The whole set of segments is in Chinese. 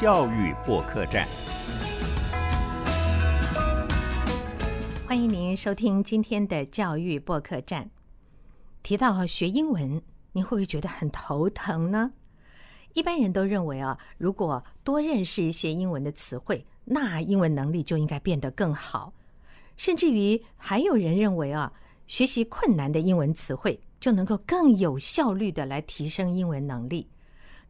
教育播客站。欢迎您收听今天的教育播客站。提到学英文，您会不会觉得很头疼呢？一般人都认为啊，如果多认识一些英文的词汇，那英文能力就应该变得更好。甚至于还有人认为啊，学习困难的英文词汇就能够更有效率的来提升英文能力。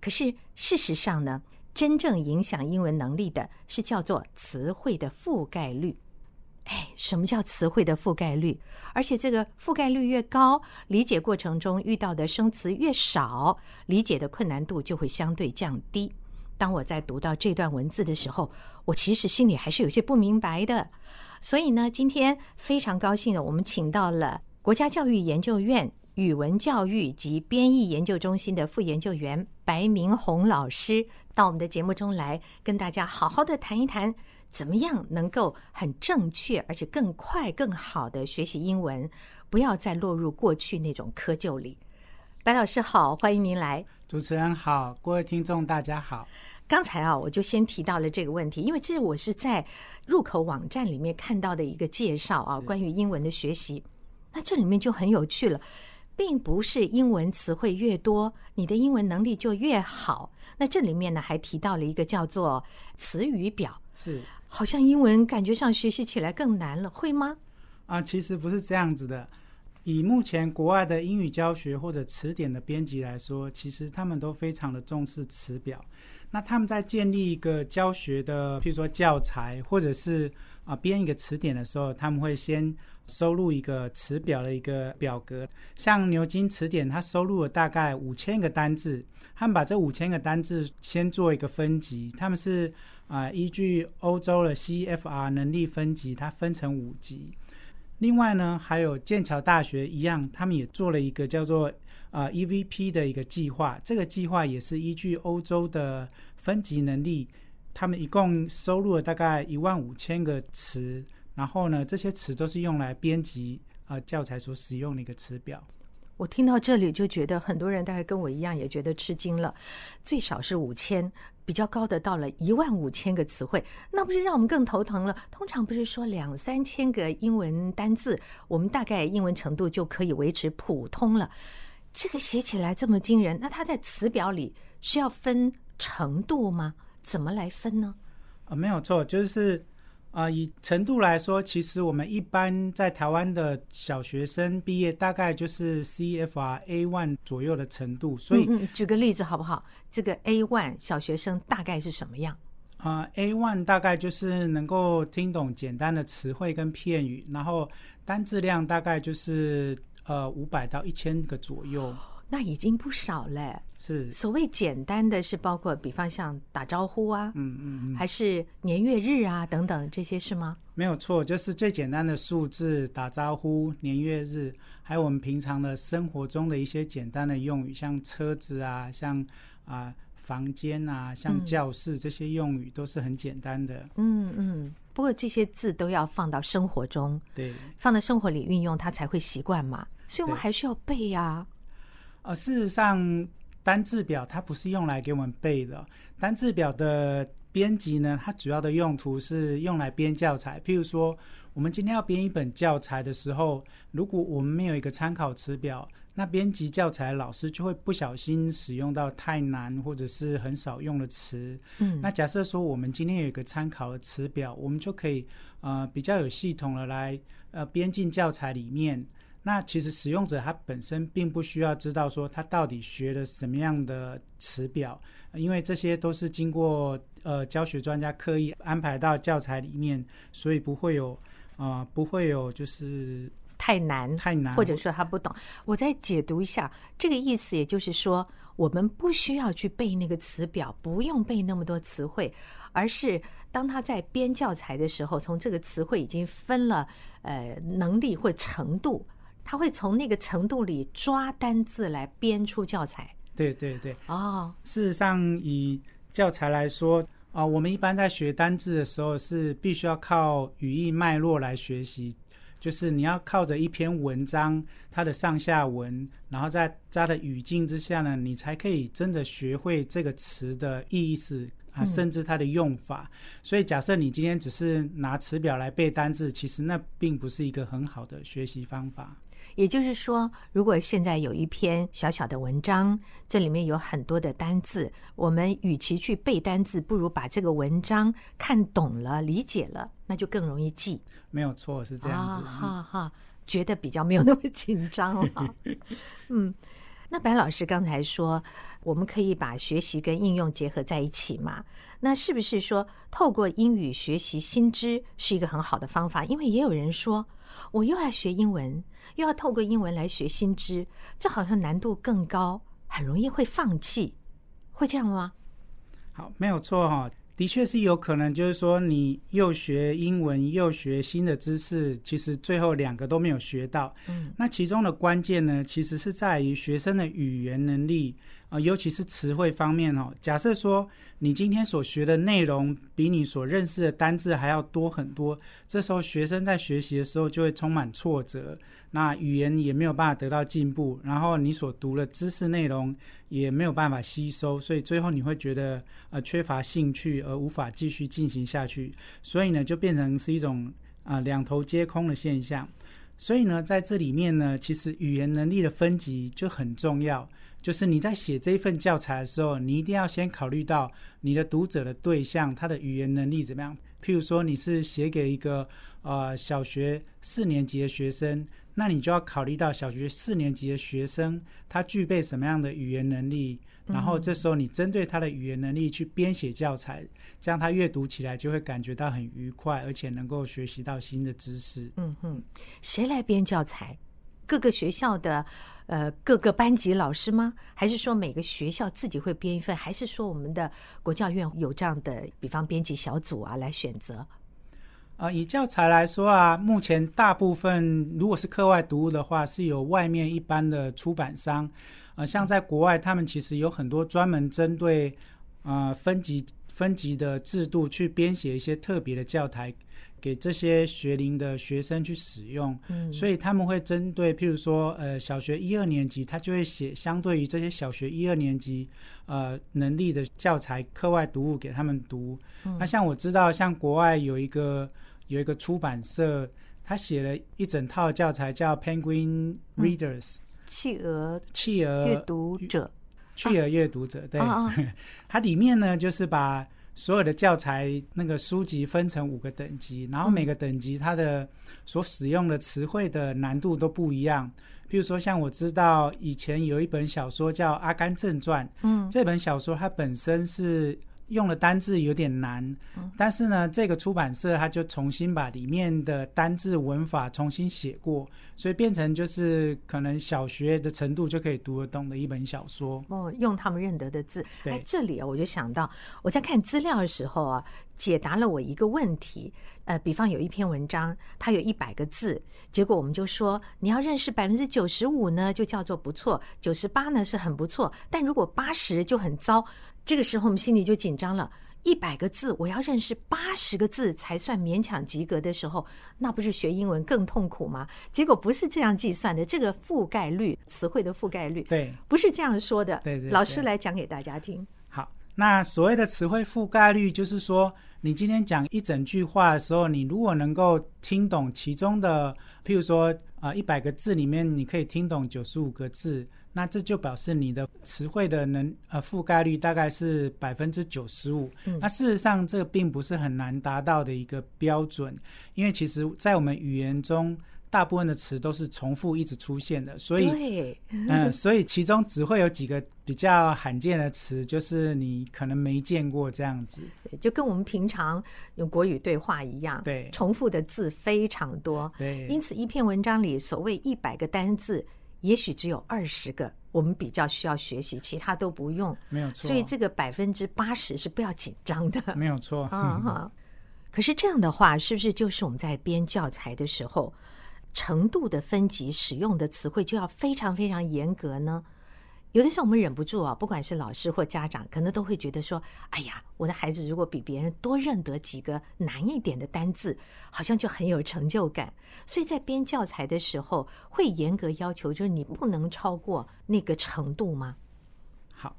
可是事实上呢，真正影响英文能力的是叫做词汇的覆盖率。哎，什么叫词汇的覆盖率？而且这个覆盖率越高，理解过程中遇到的生词越少，理解的困难度就会相对降低。当我在读到这段文字的时候，我其实心里还是有些不明白的。所以呢，今天非常高兴的，我们请到了国家教育研究院语文教育及编译研究中心的副研究员白明红老师到我们的节目中来，跟大家好好的谈一谈。怎么样能够很正确，而且更快、更好的学习英文？不要再落入过去那种窠臼里。白老师好，欢迎您来。主持人好，各位听众大家好。刚才啊，我就先提到了这个问题，因为这我是在入口网站里面看到的一个介绍啊，关于英文的学习。那这里面就很有趣了，并不是英文词汇越多，你的英文能力就越好。那这里面呢，还提到了一个叫做词语表，是。好像英文感觉上学习起来更难了，会吗？啊，其实不是这样子的。以目前国外的英语教学或者词典的编辑来说，其实他们都非常的重视词表。那他们在建立一个教学的，譬如说教材，或者是啊编一个词典的时候，他们会先收录一个词表的一个表格。像牛津词典，它收录了大概五千个单字，他们把这五千个单字先做一个分级，他们是。啊，依据欧洲的 CFR 能力分级，它分成五级。另外呢，还有剑桥大学一样，他们也做了一个叫做啊 EVP 的一个计划。这个计划也是依据欧洲的分级能力，他们一共收录了大概一万五千个词。然后呢，这些词都是用来编辑啊教材所使用的一个词表。我听到这里就觉得很多人大概跟我一样也觉得吃惊了，最少是五千。比较高的到了一万五千个词汇，那不是让我们更头疼了？通常不是说两三千个英文单字，我们大概英文程度就可以维持普通了。这个写起来这么惊人，那它在词表里是要分程度吗？怎么来分呢？啊，没有错，就是。啊，以程度来说，其实我们一般在台湾的小学生毕业，大概就是 CFR A one 左右的程度。所以，举个例子好不好？这个 A one 小学生大概是什么样？啊，A one 大概就是能够听懂简单的词汇跟片语，然后单字量大概就是呃五百到一千个左右。那已经不少了。是所谓简单的是包括，比方像打招呼啊，嗯嗯，还是年月日啊等等这些是吗？没有错，就是最简单的数字打招呼、年月日，还有我们平常的生活中的一些简单的用语，像车子啊，像啊房间啊，像教室这些用语都是很简单的。嗯嗯，不过这些字都要放到生活中，对，放到生活里运用，它才会习惯嘛。所以我们还需要背呀。呃，事实上。单字表它不是用来给我们背的，单字表的编辑呢，它主要的用途是用来编教材。譬如说，我们今天要编一本教材的时候，如果我们没有一个参考词表，那编辑教材老师就会不小心使用到太难或者是很少用的词。嗯，那假设说我们今天有一个参考的词表，我们就可以呃比较有系统的来呃编进教材里面。那其实使用者他本身并不需要知道说他到底学了什么样的词表，因为这些都是经过呃教学专家刻意安排到教材里面，所以不会有啊不会有就是太难太难，或者说他不懂。我再解读一下这个意思，也就是说我们不需要去背那个词表，不用背那么多词汇，而是当他在编教材的时候，从这个词汇已经分了呃能力或程度。他会从那个程度里抓单字来编出教材。对对对。哦，事实上，以教材来说啊，我们一般在学单字的时候是必须要靠语义脉络来学习，就是你要靠着一篇文章它的上下文，然后在它的语境之下呢，你才可以真的学会这个词的意思啊，甚至它的用法。所以，假设你今天只是拿词表来背单字，其实那并不是一个很好的学习方法。也就是说，如果现在有一篇小小的文章，这里面有很多的单字，我们与其去背单字，不如把这个文章看懂了、理解了，那就更容易记。没有错，是这样子。哈哈，觉得比较没有那么紧张了。嗯，那白老师刚才说，我们可以把学习跟应用结合在一起嘛？那是不是说，透过英语学习新知是一个很好的方法？因为也有人说。我又要学英文，又要透过英文来学新知，这好像难度更高，很容易会放弃，会这样吗？好，没有错哈，的确是有可能，就是说你又学英文又学新的知识，其实最后两个都没有学到。嗯，那其中的关键呢，其实是在于学生的语言能力。啊，尤其是词汇方面哦。假设说你今天所学的内容比你所认识的单字还要多很多，这时候学生在学习的时候就会充满挫折，那语言也没有办法得到进步，然后你所读的知识内容也没有办法吸收，所以最后你会觉得呃缺乏兴趣而无法继续进行下去，所以呢就变成是一种啊两头皆空的现象。所以呢在这里面呢，其实语言能力的分级就很重要。就是你在写这一份教材的时候，你一定要先考虑到你的读者的对象，他的语言能力怎么样。譬如说，你是写给一个呃小学四年级的学生，那你就要考虑到小学四年级的学生他具备什么样的语言能力，然后这时候你针对他的语言能力去编写教材，这样他阅读起来就会感觉到很愉快，而且能够学习到新的知识。嗯哼，谁来编教材？各个学校的呃各个班级老师吗？还是说每个学校自己会编一份？还是说我们的国教院有这样的，比方编辑小组啊来选择？啊，以教材来说啊，目前大部分如果是课外读物的话，是有外面一般的出版商，呃，像在国外，他们其实有很多专门针对啊分级分级的制度去编写一些特别的教材。给这些学龄的学生去使用，所以他们会针对，譬如说，呃，小学一二年级，他就会写相对于这些小学一二年级，呃，能力的教材课外读物给他们读。那像我知道，像国外有一个有一个出版社，他写了一整套教材，叫 Penguin Readers，企鹅企鹅阅读者，企鹅阅读者，对，它里面呢就是把。所有的教材那个书籍分成五个等级，然后每个等级它的所使用的词汇的难度都不一样。比如说，像我知道以前有一本小说叫《阿甘正传》，嗯，这本小说它本身是。用的单字有点难，但是呢，这个出版社他就重新把里面的单字文法重新写过，所以变成就是可能小学的程度就可以读得懂的一本小说。哦，用他们认得的字。哎，这里啊，我就想到我在看资料的时候啊，解答了我一个问题。呃，比方有一篇文章，它有一百个字，结果我们就说你要认识百分之九十五呢，就叫做不错；九十八呢是很不错，但如果八十就很糟。这个时候我们心里就紧张了。一百个字，我要认识八十个字才算勉强及格的时候，那不是学英文更痛苦吗？结果不是这样计算的，这个覆盖率，词汇的覆盖率，对，不是这样说的。对对，老师来讲给大家听。好，那所谓的词汇覆盖率，就是说，你今天讲一整句话的时候，你如果能够听懂其中的，譬如说呃，一百个字里面，你可以听懂九十五个字。那这就表示你的词汇的能呃覆盖率大概是百分之九十五。那事实上，这个并不是很难达到的一个标准，因为其实，在我们语言中，大部分的词都是重复一直出现的。所以，嗯，所以其中只会有几个比较罕见的词，就是你可能没见过这样子。就跟我们平常用国语对话一样，对，重复的字非常多。对，因此一篇文章里所谓一百个单字。也许只有二十个，我们比较需要学习，其他都不用。没有错。所以这个百分之八十是不要紧张的。没有错。啊哈。可是这样的话，是不是就是我们在编教材的时候，程度的分级，使用的词汇就要非常非常严格呢？有的时候我们忍不住啊，不管是老师或家长，可能都会觉得说：“哎呀，我的孩子如果比别人多认得几个难一点的单字，好像就很有成就感。”所以在编教材的时候，会严格要求，就是你不能超过那个程度吗？好，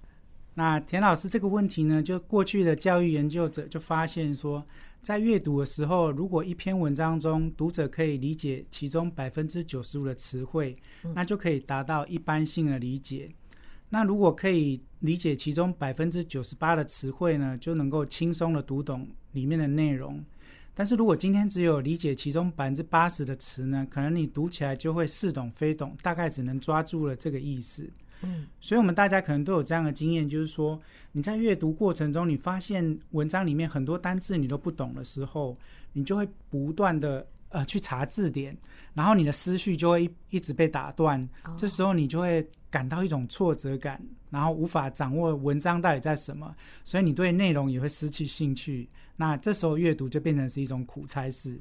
那田老师这个问题呢，就过去的教育研究者就发现说，在阅读的时候，如果一篇文章中读者可以理解其中百分之九十五的词汇，那就可以达到一般性的理解。那如果可以理解其中百分之九十八的词汇呢，就能够轻松的读懂里面的内容。但是如果今天只有理解其中百分之八十的词呢，可能你读起来就会似懂非懂，大概只能抓住了这个意思。嗯，所以我们大家可能都有这样的经验，就是说你在阅读过程中，你发现文章里面很多单字你都不懂的时候，你就会不断的呃去查字典，然后你的思绪就会一一直被打断，这时候你就会感到一种挫折感，然后无法掌握文章到底在什么，所以你对内容也会失去兴趣。那这时候阅读就变成是一种苦差事。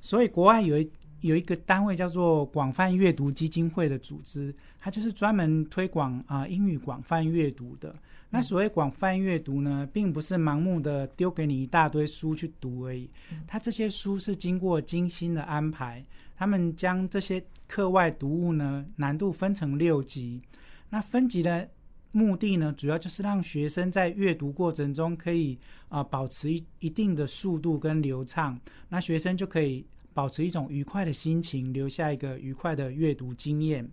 所以国外有一。有一个单位叫做广泛阅读基金会的组织，它就是专门推广啊英语广泛阅读的。那所谓广泛阅读呢，并不是盲目的丢给你一大堆书去读而已。它这些书是经过精心的安排，他们将这些课外读物呢难度分成六级。那分级的目的呢，主要就是让学生在阅读过程中可以啊保持一一定的速度跟流畅，那学生就可以。保持一种愉快的心情，留下一个愉快的阅读经验。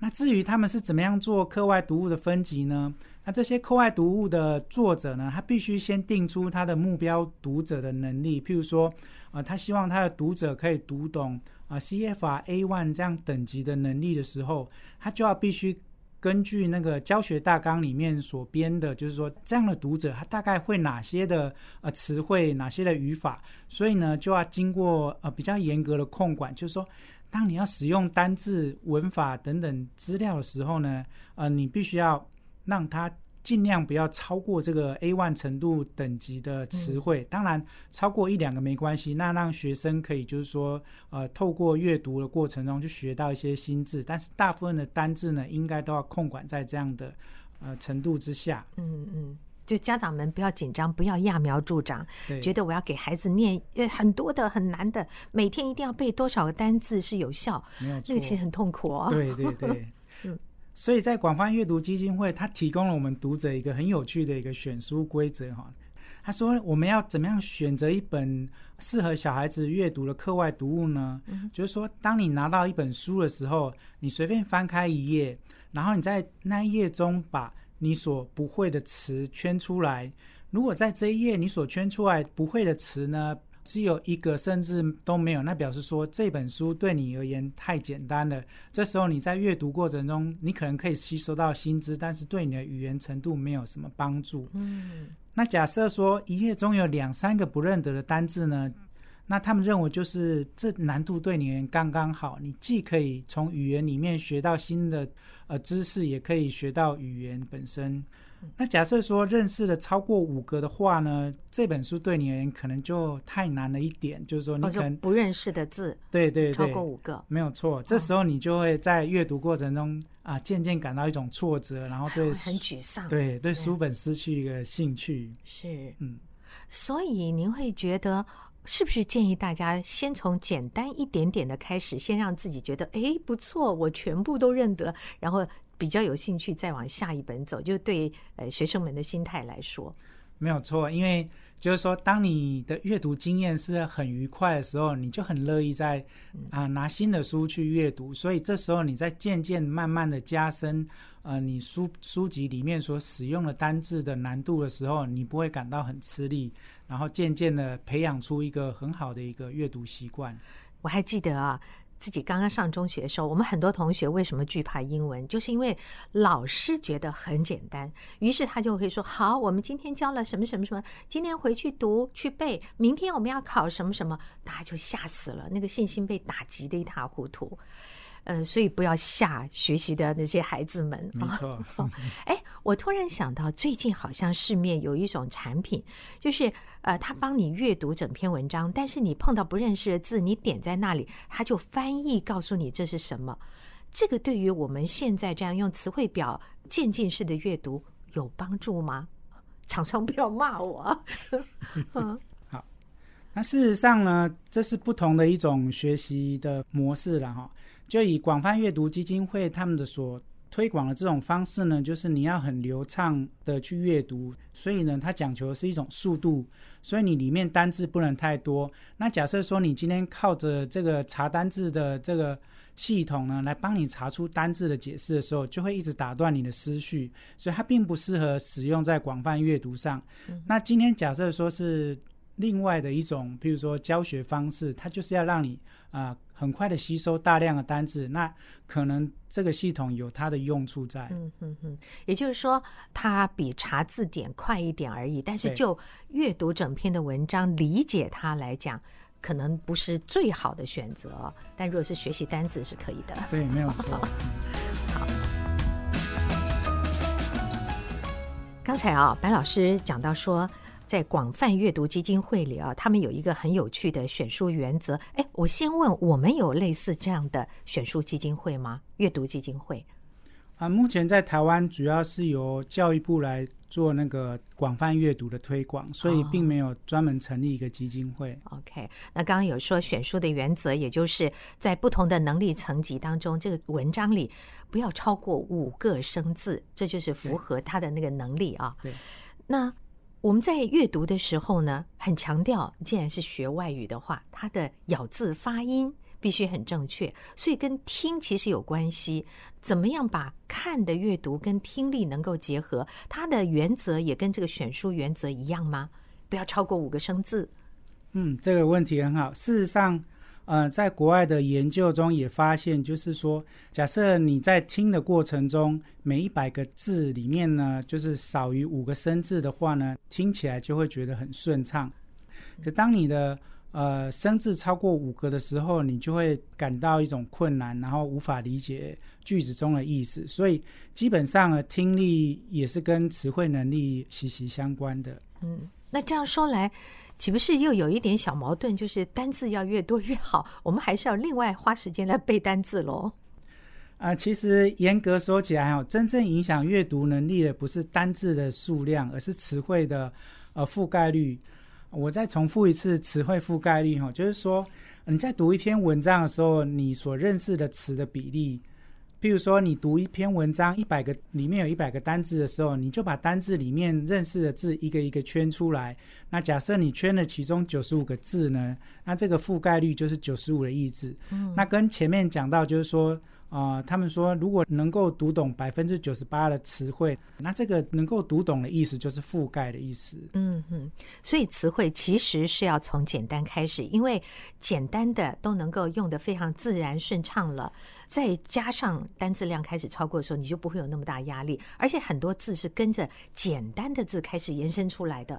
那至于他们是怎么样做课外读物的分级呢？那这些课外读物的作者呢，他必须先定出他的目标读者的能力。譬如说，啊，他希望他的读者可以读懂啊 CFR A one 这样等级的能力的时候，他就要必须。根据那个教学大纲里面所编的，就是说这样的读者他大概会哪些的呃词汇，哪些的语法，所以呢就要经过呃比较严格的控管，就是说当你要使用单字、文法等等资料的时候呢，呃你必须要让他。尽量不要超过这个 A one 程度等级的词汇，当然超过一两个没关系。那让学生可以就是说，呃，透过阅读的过程中去学到一些新字，但是大部分的单字呢，应该都要控管在这样的呃程度之下。嗯嗯，就家长们不要紧张，不要揠苗助长，觉得我要给孩子念呃很多的很难的，每天一定要背多少个单字是有效，那个其实很痛苦哦。对对对，嗯。所以在广泛阅读基金会，它提供了我们读者一个很有趣的一个选书规则哈。他说我们要怎么样选择一本适合小孩子阅读的课外读物呢？就是说，当你拿到一本书的时候，你随便翻开一页，然后你在那一页中把你所不会的词圈出来。如果在这一页你所圈出来不会的词呢？只有一个，甚至都没有，那表示说这本书对你而言太简单了。这时候你在阅读过程中，你可能可以吸收到新知，但是对你的语言程度没有什么帮助。嗯，那假设说一页中有两三个不认得的单字呢？那他们认为就是这难度对你刚刚好，你既可以从语言里面学到新的呃知识，也可以学到语言本身。那假设说认识了超过五个的话呢，这本书对你而言可能就太难了一点，就是说你可能不认识的字，对对对，超过五个没有错。这时候你就会在阅读过程中啊，渐渐感到一种挫折，然后对很沮丧，对对书本失去一个兴趣。是，嗯，所以您会觉得是不是建议大家先从简单一点点的开始，先让自己觉得哎不错，我全部都认得，然后。比较有兴趣再往下一本走，就对呃学生们的心态来说，没有错。因为就是说，当你的阅读经验是很愉快的时候，你就很乐意在啊拿新的书去阅读。所以这时候你在渐渐慢慢的加深呃你书书籍里面所使用的单字的难度的时候，你不会感到很吃力，然后渐渐的培养出一个很好的一个阅读习惯。我还记得啊。自己刚刚上中学的时候，我们很多同学为什么惧怕英文？就是因为老师觉得很简单，于是他就会说：“好，我们今天教了什么什么什么，今天回去读去背，明天我们要考什么什么。”大家就吓死了，那个信心被打击的一塌糊涂。嗯，所以不要吓学习的那些孩子们。没错。哎，我突然想到，最近好像市面有一种产品，就是呃，他帮你阅读整篇文章，但是你碰到不认识的字，你点在那里，他就翻译告诉你这是什么。这个对于我们现在这样用词汇表渐进式的阅读有帮助吗？厂商不要骂我。嗯，好。那事实上呢，这是不同的一种学习的模式了哈。就以广泛阅读基金会他们的所推广的这种方式呢，就是你要很流畅的去阅读，所以呢，它讲求的是一种速度，所以你里面单字不能太多。那假设说你今天靠着这个查单字的这个系统呢，来帮你查出单字的解释的时候，就会一直打断你的思绪，所以它并不适合使用在广泛阅读上。那今天假设说是另外的一种，譬如说教学方式，它就是要让你啊。很快的吸收大量的单字，那可能这个系统有它的用处在。嗯嗯嗯，也就是说，它比查字典快一点而已。但是就阅读整篇的文章，理解它来讲，可能不是最好的选择。但如果是学习单字，是可以的。对，没有错。好，刚才啊，白老师讲到说。在广泛阅读基金会里啊，他们有一个很有趣的选书原则。哎，我先问，我们有类似这样的选书基金会吗？阅读基金会啊，目前在台湾主要是由教育部来做那个广泛阅读的推广，所以并没有专门成立一个基金会。OK，那刚刚有说选书的原则，也就是在不同的能力层级当中，这个文章里不要超过五个生字，这就是符合他的那个能力啊。对，那。我们在阅读的时候呢，很强调，既然是学外语的话，它的咬字发音必须很正确，所以跟听其实有关系。怎么样把看的阅读跟听力能够结合？它的原则也跟这个选书原则一样吗？不要超过五个生字。嗯，这个问题很好。事实上。嗯，在国外的研究中也发现，就是说，假设你在听的过程中，每一百个字里面呢，就是少于五个生字的话呢，听起来就会觉得很顺畅。可当你的呃生字超过五个的时候，你就会感到一种困难，然后无法理解句子中的意思。所以，基本上呢，听力也是跟词汇能力息息相关的。嗯，那这样说来。岂不是又有一点小矛盾？就是单字要越多越好，我们还是要另外花时间来背单字喽。啊，其实严格说起来，哦，真正影响阅读能力的不是单字的数量，而是词汇的呃覆盖率。我再重复一次，词汇覆盖率哈，就是说你在读一篇文章的时候，你所认识的词的比例。譬如说，你读一篇文章，一百个里面有一百个单字的时候，你就把单字里面认识的字一个一个圈出来。那假设你圈了其中九十五个字呢，那这个覆盖率就是九十五的意志。嗯，那跟前面讲到，就是说。啊，他们说，如果能够读懂百分之九十八的词汇，那这个能够读懂的意思就是覆盖的意思。嗯嗯，所以词汇其实是要从简单开始，因为简单的都能够用的非常自然顺畅了，再加上单字量开始超过的时候，你就不会有那么大压力，而且很多字是跟着简单的字开始延伸出来的。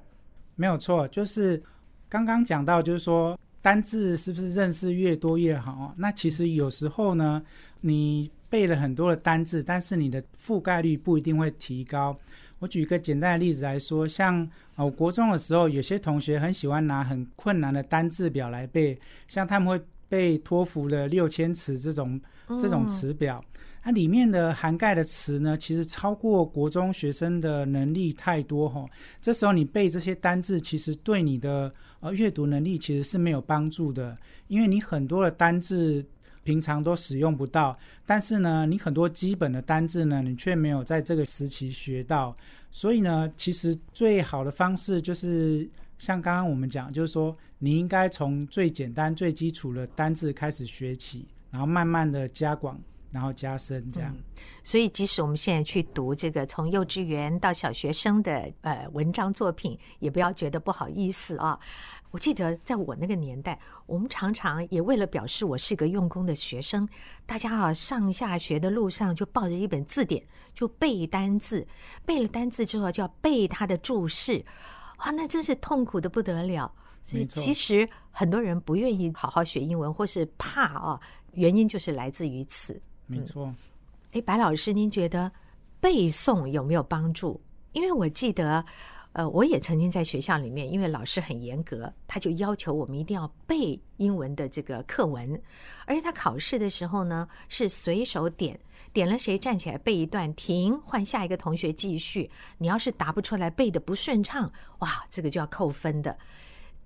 没有错，就是刚刚讲到，就是说单字是不是认识越多越好？那其实有时候呢。你背了很多的单字，但是你的覆盖率不一定会提高。我举一个简单的例子来说，像我国中的时候，有些同学很喜欢拿很困难的单字表来背，像他们会背托福的六千词这种这种词表，它里面的涵盖的词呢，其实超过国中学生的能力太多哈。这时候你背这些单字，其实对你的呃阅读能力其实是没有帮助的，因为你很多的单字。平常都使用不到，但是呢，你很多基本的单字呢，你却没有在这个时期学到。所以呢，其实最好的方式就是像刚刚我们讲，就是说你应该从最简单、最基础的单字开始学起，然后慢慢的加广，然后加深这样。所以，即使我们现在去读这个从幼稚园到小学生的呃文章作品，也不要觉得不好意思啊。我记得在我那个年代，我们常常也为了表示我是个用功的学生，大家啊上下学的路上就抱着一本字典就背单字，背了单字之后就要背它的注释，哇，那真是痛苦的不得了。所以其实很多人不愿意好好学英文，或是怕啊，原因就是来自于此。没错。哎，白老师，您觉得背诵有没有帮助？因为我记得。呃，我也曾经在学校里面，因为老师很严格，他就要求我们一定要背英文的这个课文，而且他考试的时候呢，是随手点点了谁站起来背一段，停，换下一个同学继续。你要是答不出来，背的不顺畅，哇，这个就要扣分的。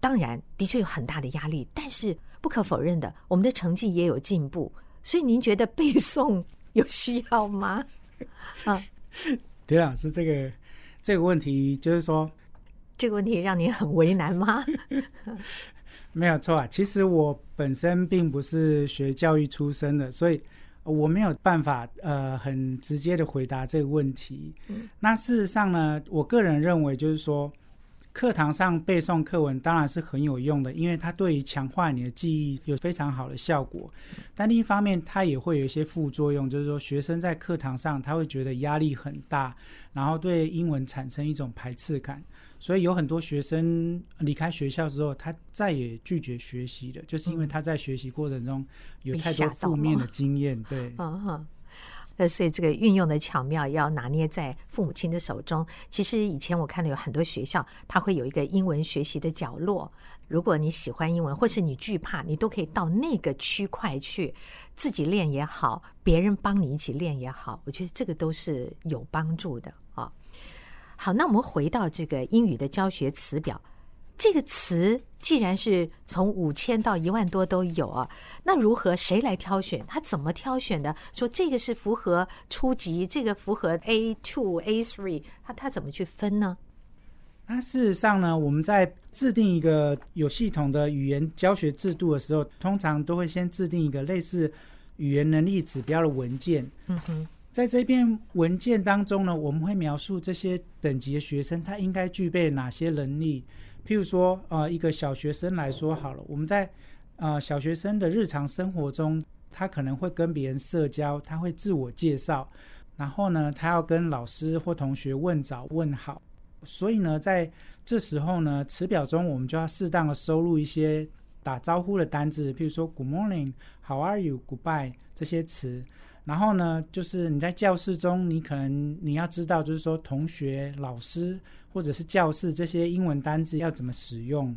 当然，的确有很大的压力，但是不可否认的，我们的成绩也有进步。所以您觉得背诵有需要吗？啊，田老师，这个这个问题就是说，这个问题让您很为难吗？没有错啊。其实我本身并不是学教育出身的，所以我没有办法呃很直接的回答这个问题。那事实上呢，我个人认为就是说。课堂上背诵课文当然是很有用的，因为它对于强化你的记忆有非常好的效果。但另一方面，它也会有一些副作用，就是说学生在课堂上他会觉得压力很大，然后对英文产生一种排斥感。所以有很多学生离开学校之后，他再也拒绝学习了，就是因为他在学习过程中有太多负面的经验。对，嗯那所以这个运用的巧妙要拿捏在父母亲的手中。其实以前我看到有很多学校，它会有一个英文学习的角落。如果你喜欢英文，或是你惧怕，你都可以到那个区块去自己练也好，别人帮你一起练也好。我觉得这个都是有帮助的啊。好，那我们回到这个英语的教学词表。这个词既然是从五千到一万多都有啊，那如何谁来挑选？他怎么挑选的？说这个是符合初级，这个符合 A two、A three，他他怎么去分呢？那事实上呢，我们在制定一个有系统的语言教学制度的时候，通常都会先制定一个类似语言能力指标的文件。嗯哼，在这篇文件当中呢，我们会描述这些等级的学生他应该具备哪些能力。譬如说，呃，一个小学生来说好了，我们在呃小学生的日常生活中，他可能会跟别人社交，他会自我介绍，然后呢，他要跟老师或同学问早问好。所以呢，在这时候呢，词表中我们就要适当的收录一些打招呼的单字，譬如说 “Good morning”、“How are you”、“Goodbye” 这些词。然后呢，就是你在教室中，你可能你要知道，就是说同学、老师或者是教室这些英文单字要怎么使用。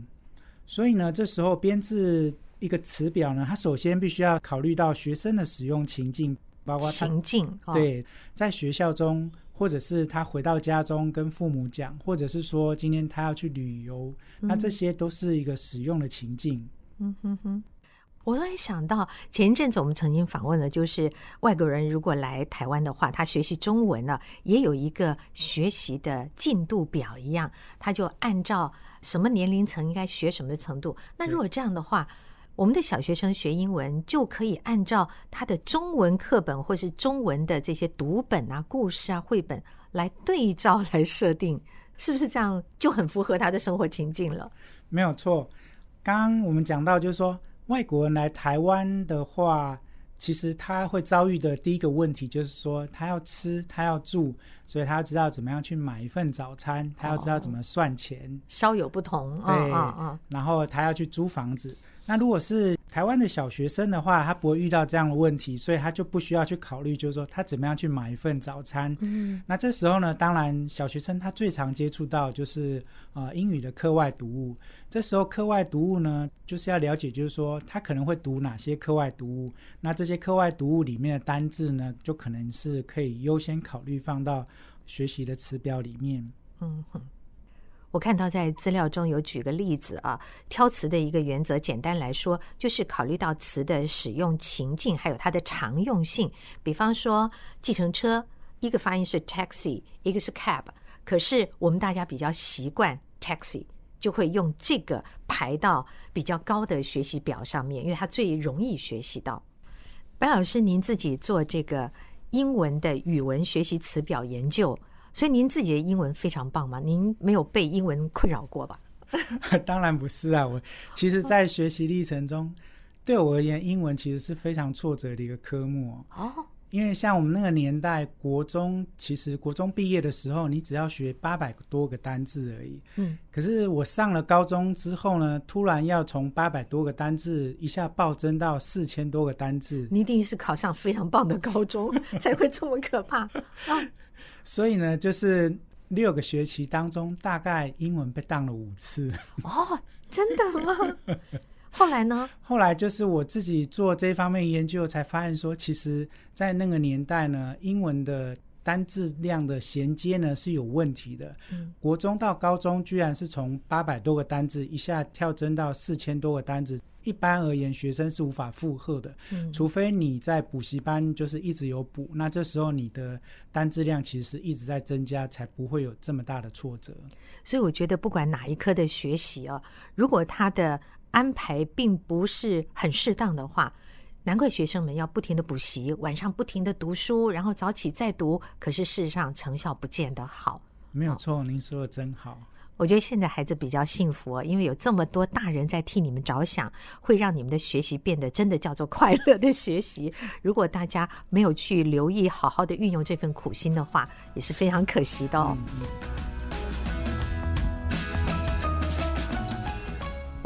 所以呢，这时候编制一个词表呢，它首先必须要考虑到学生的使用情境，包括情境对，在学校中，或者是他回到家中跟父母讲，或者是说今天他要去旅游，那这些都是一个使用的情境。嗯哼哼。我突然想到，前一阵子我们曾经访问了，就是外国人如果来台湾的话，他学习中文呢，也有一个学习的进度表一样，他就按照什么年龄层应该学什么的程度。那如果这样的话，我们的小学生学英文就可以按照他的中文课本或是中文的这些读本啊、故事啊、绘本来对照 来设定，是不是这样就很符合他的生活情境了？没有错。刚刚我们讲到，就是说。外国人来台湾的话，其实他会遭遇的第一个问题就是说，他要吃，他要住，所以他要知道怎么样去买一份早餐，他要知道怎么算钱，稍有不同。对，然后他要去租房子。那如果是台湾的小学生的话，他不会遇到这样的问题，所以他就不需要去考虑，就是说他怎么样去买一份早餐。嗯，那这时候呢，当然小学生他最常接触到就是呃英语的课外读物。这时候课外读物呢，就是要了解，就是说他可能会读哪些课外读物。那这些课外读物里面的单字呢，就可能是可以优先考虑放到学习的词表里面。嗯哼。我看到在资料中有举个例子啊，挑词的一个原则，简单来说就是考虑到词的使用情境，还有它的常用性。比方说，计程车，一个发音是 taxi，一个是 cab，可是我们大家比较习惯 taxi，就会用这个排到比较高的学习表上面，因为它最容易学习到。白老师，您自己做这个英文的语文学习词表研究。所以您自己的英文非常棒嘛？您没有被英文困扰过吧？当然不是啊！我其实，在学习历程中，对我而言，英文其实是非常挫折的一个科目哦。因为像我们那个年代，国中其实国中毕业的时候，你只要学八百多个单字而已。嗯。可是我上了高中之后呢，突然要从八百多个单字一下暴增到四千多个单字。你一定是考上非常棒的高中，才会这么可怕啊！所以呢，就是六个学期当中，大概英文被当了五次。哦，真的吗？后来呢？后来就是我自己做这方面研究，才发现说，其实，在那个年代呢，英文的。单字量的衔接呢是有问题的。嗯国中到高中居然是从八百多个单字一下跳增到四千多个单字，一般而言学生是无法负荷的。嗯除非你在补习班就是一直有补，那这时候你的单质量其实是一直在增加，才不会有这么大的挫折。所以我觉得，不管哪一科的学习哦，如果他的安排并不是很适当的话，难怪学生们要不停的补习，晚上不停的读书，然后早起再读。可是事实上成效不见得好。没有错，您说的真好。我觉得现在孩子比较幸福哦，因为有这么多大人在替你们着想，会让你们的学习变得真的叫做快乐的学习。如果大家没有去留意，好好的运用这份苦心的话，也是非常可惜的哦。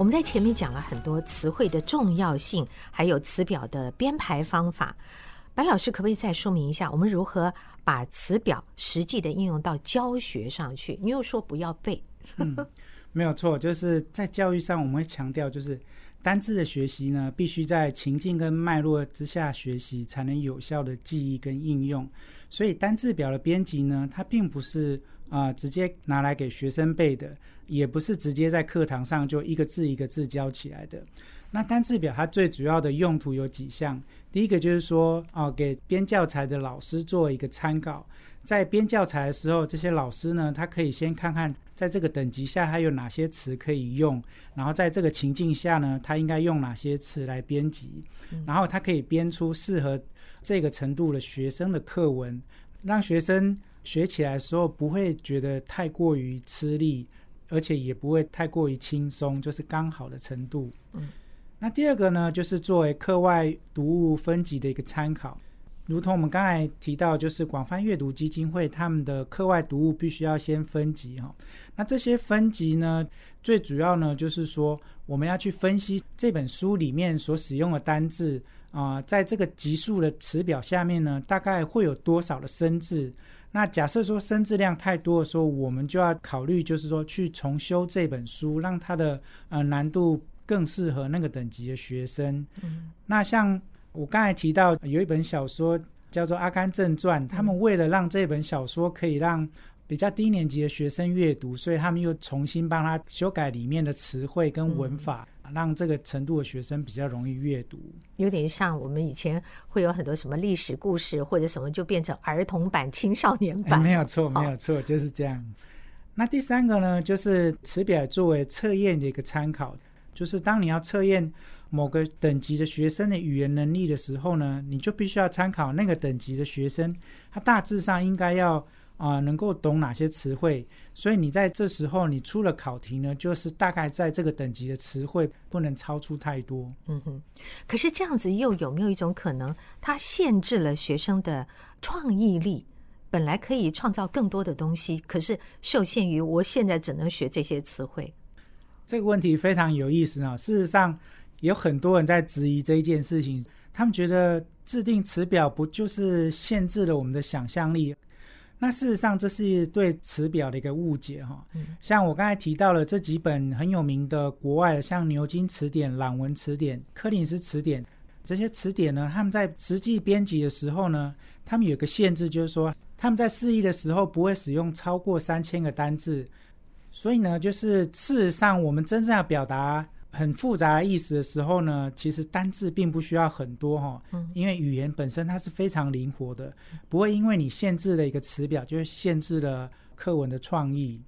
我们在前面讲了很多词汇的重要性，还有词表的编排方法。白老师可不可以再说明一下，我们如何把词表实际的应用到教学上去？你又说不要背，没有错，就是在教育上，我们会强调，就是单字的学习呢，必须在情境跟脉络之下学习，才能有效的记忆跟应用。所以单字表的编辑呢，它并不是啊、直接拿来给学生背的，也不是直接在课堂上就一个字一个字教起来的。那单字表它最主要的用途有几项，第一个就是说，哦、给编教材的老师做一个参考。在编教材的时候，这些老师呢，他可以先看看在这个等级下，他有哪些词可以用，然后在这个情境下呢，他应该用哪些词来编辑，然后他可以编出适合这个程度的学生的课文，让学生学起来的时候不会觉得太过于吃力，而且也不会太过于轻松，就是刚好的程度。嗯，那第二个呢，就是作为课外读物分级的一个参考。如同我们刚才提到，就是广泛阅读基金会他们的课外读物必须要先分级哈。那这些分级呢，最主要呢就是说，我们要去分析这本书里面所使用的单字啊、在这个级数的词表下面呢，大概会有多少的生字。那假设说生字量太多的时候，我们就要考虑，就是说去重修这本书，让它的呃难度更适合那个等级的学生。嗯。那像我刚才提到有一本小说叫做《阿甘正传》，他们为了让这本小说可以让比较低年级的学生阅读，所以他们又重新帮他修改里面的词汇跟文法，让这个程度的学生比较容易阅读。有点像我们以前会有很多什么历史故事或者什么，就变成儿童版、青少年哎版。没有错，没有错，就是这样。那第三个呢，就是词表作为测验的一个参考，就是当你要测验某个等级的学生的语言能力的时候呢，你就必须要参考那个等级的学生，他大致上应该要啊、能够懂哪些词汇。所以你在这时候你出了考题呢，就是大概在这个等级的词汇不能超出太多。嗯哼，可是这样子又有没有一种可能，它限制了学生的创意力？本来可以创造更多的东西，可是受限于我现在只能学这些词汇。这个问题非常有意思啊！事实上，有很多人在质疑这一件事情，他们觉得制定词表不就是限制了我们的想象力？那事实上，这是对词表的一个误解哈。嗯像我刚才提到了这几本很有名的国外的，像牛津词典、朗文词典、柯林斯词典这些词典呢，他们在实际编辑的时候呢，他们有个限制，就是说他们在释义的时候不会使用超过三千个单字。所以呢，就是事实上，我们真正要表达很复杂的意思的时候呢，其实单字并不需要很多哈、嗯因为语言本身它是非常灵活的，不会因为你限制了一个词表，就限制了课文的创意。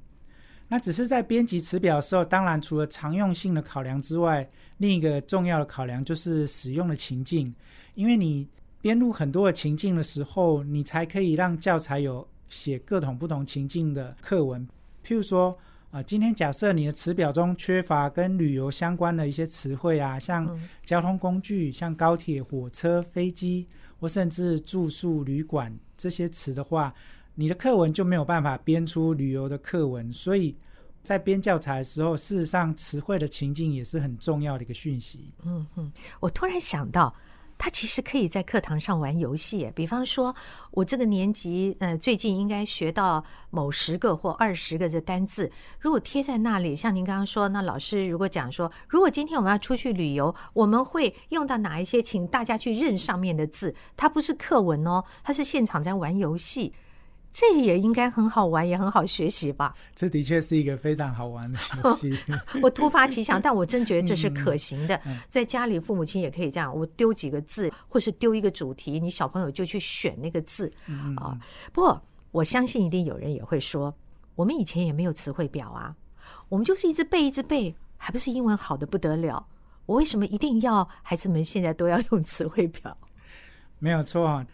那只是在编辑词表的时候，当然除了常用性的考量之外，另一个重要的考量就是使用的情境，因为你编入很多的情境的时候，你才可以让教材有写各种不同情境的课文。譬如说，啊、今天假设你的词表中缺乏跟旅游相关的一些词汇啊，像嗯交通工具，像高铁、火车、飞机，或甚至住宿、旅馆这些词的话，你的课文就没有办法编出旅游的课文。所以在编教材的时候，事实上词汇的情境也是很重要的一个讯息。嗯哼，我突然想到，他其实可以在课堂上玩游戏，比方说，我这个年级呃最近应该学到某十个或二十个的单字，如果贴在那里，像您刚刚说，那老师如果讲说，如果今天我们要出去旅游，我们会用到哪一些，请大家去认上面的字，它不是课文哦，它是现场在玩游戏。这也应该很好玩，也很好学习吧？这的确是一个非常好玩的游戏。我突发奇想，但我真觉得这是可行的。嗯在家里，父母亲也可以这样：我丢几个字，或是丢一个主题，你小朋友就去选那个字嗯啊。不过，我相信一定有人也会说，我们以前也没有词汇表啊，我们就是一直背，一直背，还不是英文好的不得了。我为什么一定要孩子们现在都要用词汇表？没有错啊、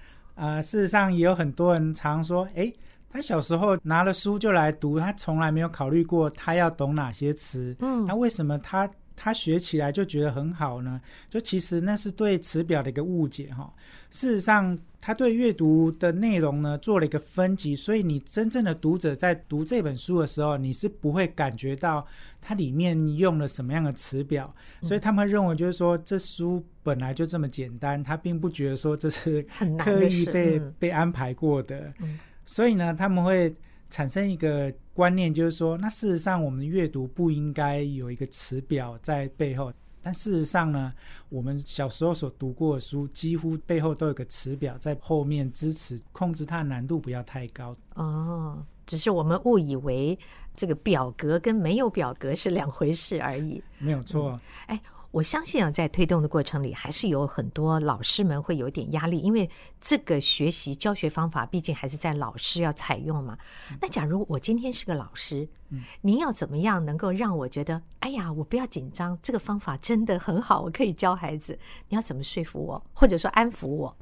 事实上也有很多人常说，诶，他小时候拿了书就来读，他从来没有考虑过他要懂哪些词。嗯那为什么他他学起来就觉得很好呢？就其实那是对词表的一个误解哈。事实上，他对阅读的内容呢做了一个分级，所以你真正的读者在读这本书的时候，你是不会感觉到它里面用了什么样的词表，所以他们认为就是说这书本来就这么简单，他并不觉得说这是刻。意被、嗯被安排过的，嗯所以呢，他们会产生一个观念，就是说，那事实上我们阅读不应该有一个词表在背后，但事实上呢，我们小时候所读过的书，几乎背后都有个词表在后面支持，控制它的难度不要太高。哦，只是我们误以为这个表格跟没有表格是两回事而已。没有错，哎，我相信啊，在推动的过程里，还是有很多老师们会有点压力，因为这个学习教学方法毕竟还是在老师要采用嘛。那假如我今天是个老师，嗯您要怎么样能够让我觉得，哎呀，我不要紧张，这个方法真的很好，我可以教孩子？你要怎么说服我，或者说安抚我？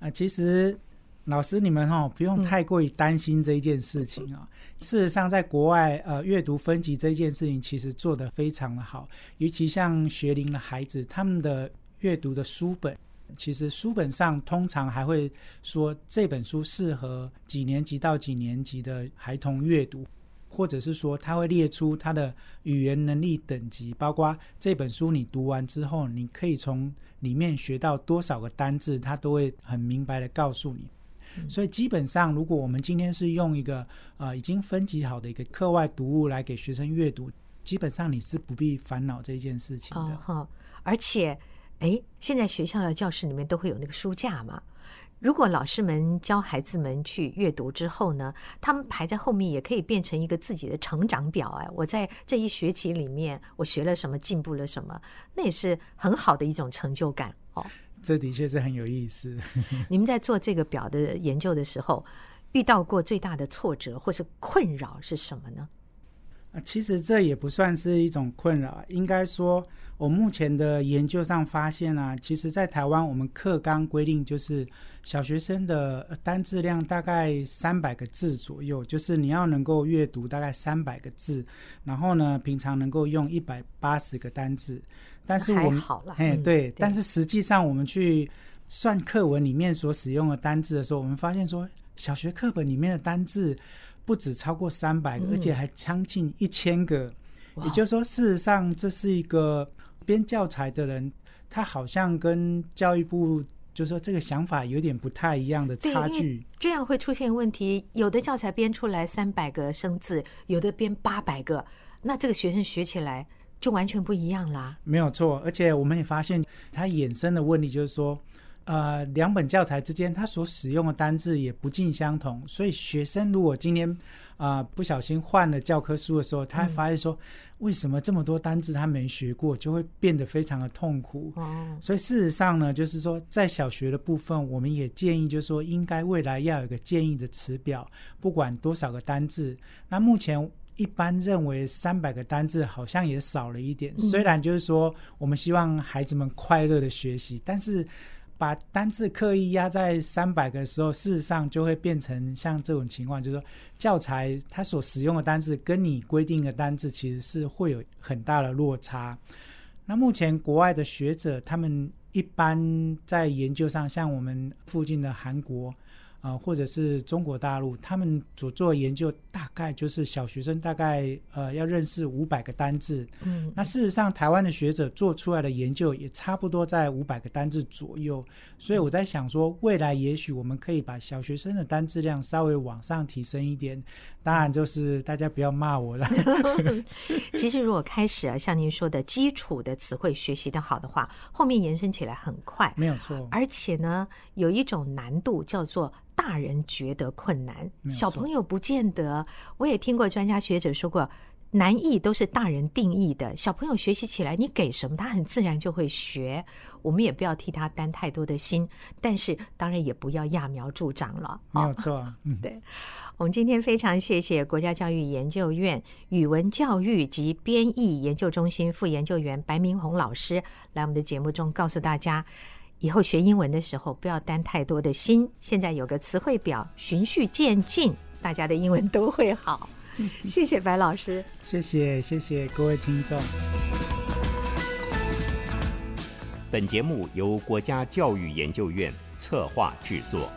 啊，其实老师你们哈、不用太过于担心这一件事情啊。事实上，在国外，呃，阅读分级这件事情其实做得非常的好，尤其像学龄的孩子，他们的阅读的书本。其实书本上通常还会说这本书适合几年级到几年级的孩童阅读，或者是说他会列出他的语言能力等级，包括这本书你读完之后，你可以从里面学到多少个单字，他都会很明白的告诉你。所以基本上，如果我们今天是用一个呃已经分级好的一个课外读物来给学生阅读，基本上你是不必烦恼这件事情的。哦哈，而且，哎，现在学校的教室里面都会有那个书架嘛。如果老师们教孩子们去阅读之后呢，他们排在后面也可以变成一个自己的成长表。哎，我在这一学期里面，我学了什么，进步了什么，那也是很好的一种成就感哦。这的确是很有意思。你们在做这个表的研究的时候，遇到过最大的挫折或是困扰是什么呢？啊，其实这也不算是一种困扰，应该说，我目前的研究上发现啊，其实，在台湾我们课纲规定就是小学生的呃单字量大概三百个字左右，就是你要能够阅读大概三百个字，然后呢，平常能够用一百八十个单字，但是我们还好啦，哎，嗯对，但是实际上我们去算课文里面所使用的单字的时候，我们发现说，小学课本里面的单字不止超过三百个，嗯而且还将近一千个。也就是说，事实上这是一个编教材的人，他好像跟教育部就是说这个想法有点不太一样的差距。这样会出现问题。有的教材编出来三百个生字，有的编八百个，那这个学生学起来就完全不一样啦。没有错，而且我们也发现它衍生的问题就是说，呃，两本教材之间它所使用的单字也不尽相同，所以学生如果今天啊、呃不小心换了教科书的时候，他会发现说，为什么这么多单字他没学过，就会变得非常的痛苦。哦，所以事实上呢，就是说，在小学的部分，我们也建议，就是说，应该未来要有一个建议的词表，不管多少个单字。那目前一般认为三百个单字好像也少了一点。嗯虽然就是说，我们希望孩子们快乐的学习，但是把单字刻意压在三百个的时候，事实上就会变成像这种情况，就是说教材它所使用的单字跟你规定的单字其实是会有很大的落差。那目前国外的学者，他们一般在研究上，像我们附近的韩国，啊，或者是中国大陆，他们所做研究大概就是小学生大概呃要认识五百个单字。嗯，那事实上，台湾的学者做出来的研究也差不多在五百个单字左右。所以我在想说，未来也许我们可以把小学生的单字量稍微往上提升一点。当然，就是大家不要骂我了。其实如果开始啊，像您说的基础的词汇学习的好的话，后面延伸起来很快。没有错。而且呢，有一种难度叫做大人觉得困难，小朋友不见得。我也听过专家学者说过。难易都是大人定义的，小朋友学习起来，你给什么，他很自然就会学。我们也不要替他担太多的心，但是当然也不要揠苗助长了。没有错，嗯，对，我们今天非常谢谢国家教育研究院语文教育及编译研究中心副研究员白明红老师来我们的节目中告诉大家，以后学英文的时候不要担太多的心。现在有个词汇表，循序渐进，大家的英文都会好。谢谢白老师。谢谢谢谢各位听众。本节目由国家教育研究院策划制作。